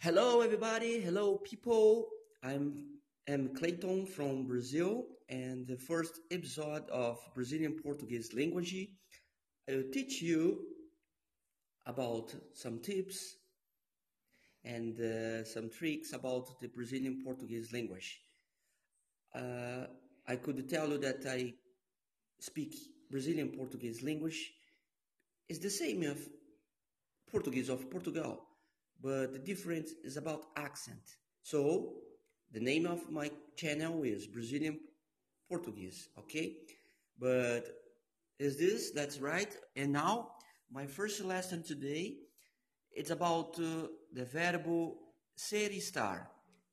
Hello, everybody. Hello, people. I'm am Clayton from Brazil, and the first episode of Brazilian Portuguese language. I will teach you about some tips and uh, some tricks about the Brazilian Portuguese language. Uh, I could tell you that I speak Brazilian Portuguese language is the same of Portuguese of Portugal, but the difference is about accent. So the name of my channel is Brazilian Portuguese, okay? But is this that's right? And now my first lesson today it's about uh, the verb ser estar,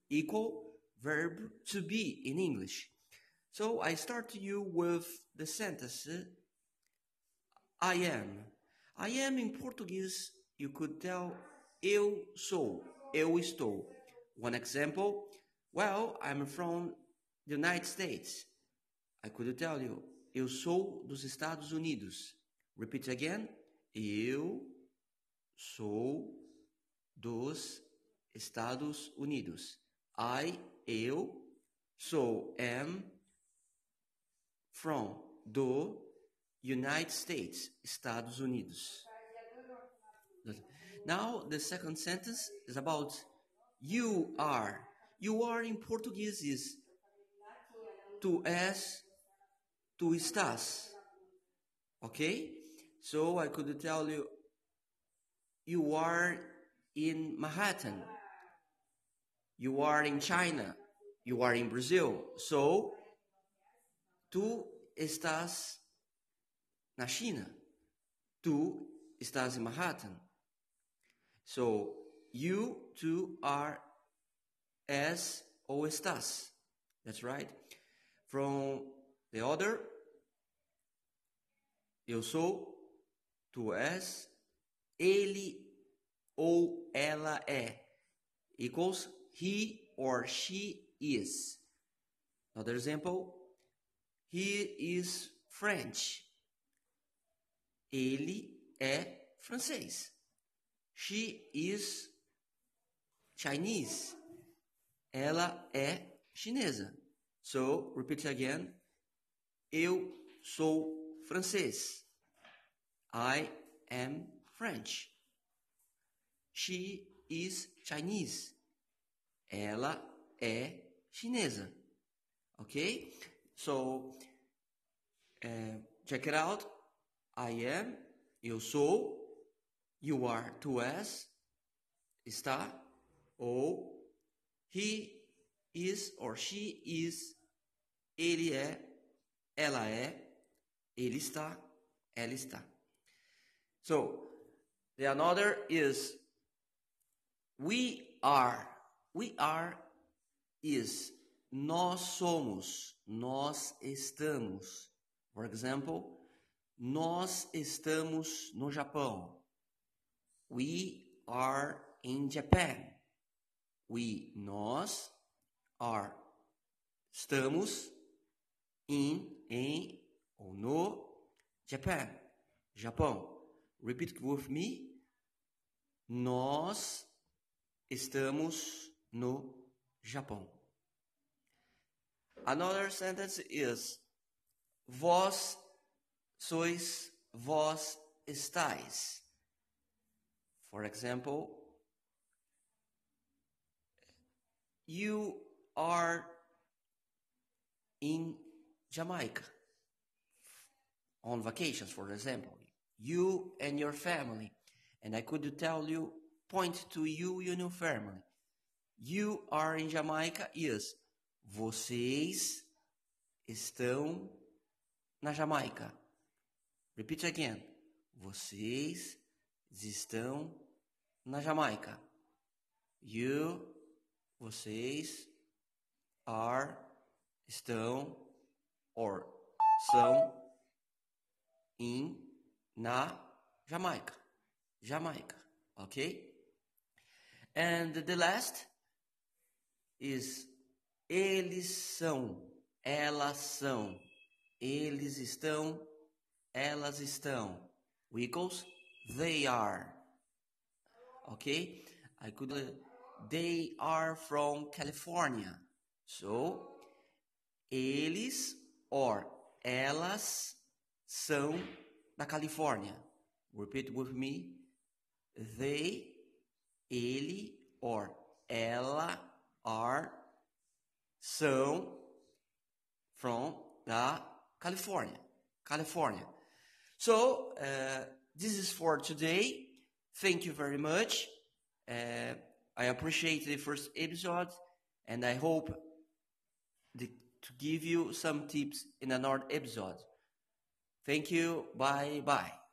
equal verb to be in English. So I start you with the sentence I am. I am in Portuguese, you could tell eu sou, eu estou. One example, well, I'm from the United States. I could tell you, eu sou dos Estados Unidos. Repeat again, eu sou dos Estados Unidos. I, eu, sou, am from, do United States, Estados Unidos. Now, the second sentence is about you are. You are in Portuguese is tu és, tu estás. Okay? So I could tell you, you are in Manhattan. You are in China. You are in Brazil. So, tu estás na China. Tu estás in Manhattan. So, you two are as ou estás. That's right. From the other, eu sou, tu és, ele ou ela é. Equals he or she is. Another example, he is French. Ele é francês. She is Chinese. Ela é chinesa. So, repeat again. Eu sou francês. I am French. She is Chinese. Ela é chinesa. Okay? So, uh, check it out. I am, eu sou, you are, tu és, está, ou he is or she is, ele é, ela é, ele está, ela está. So, the another is we are. We are is nós somos, nós estamos. For example, nós estamos no Japão. We are in Japan. We, nós, are, estamos in, em ou no Japan, Japão. Repeat with me. Nós estamos no Japão. Another sentence is Vós sois, vós estáis. For example, you are in Jamaica on vacations, for example. You and your family. And I could tell you, point to you your family. You are in Jamaica yes. vocês estão na Jamaica. Repeat again. Vocês estão na Jamaica. You, vocês, are, estão, or, são, in, na Jamaica. Jamaica. Okay? And the last is eles são, elas são, eles estão, elas estão. Equals they are. Okay? I could uh, they are from California. So, eles or elas são da Califórnia. Repeat with me. They, ele or ela are são from da California. California. So, uh, this is for today. Thank you very much. Uh, I appreciate the first episode and I hope the, to give you some tips in another episode. Thank you. Bye bye.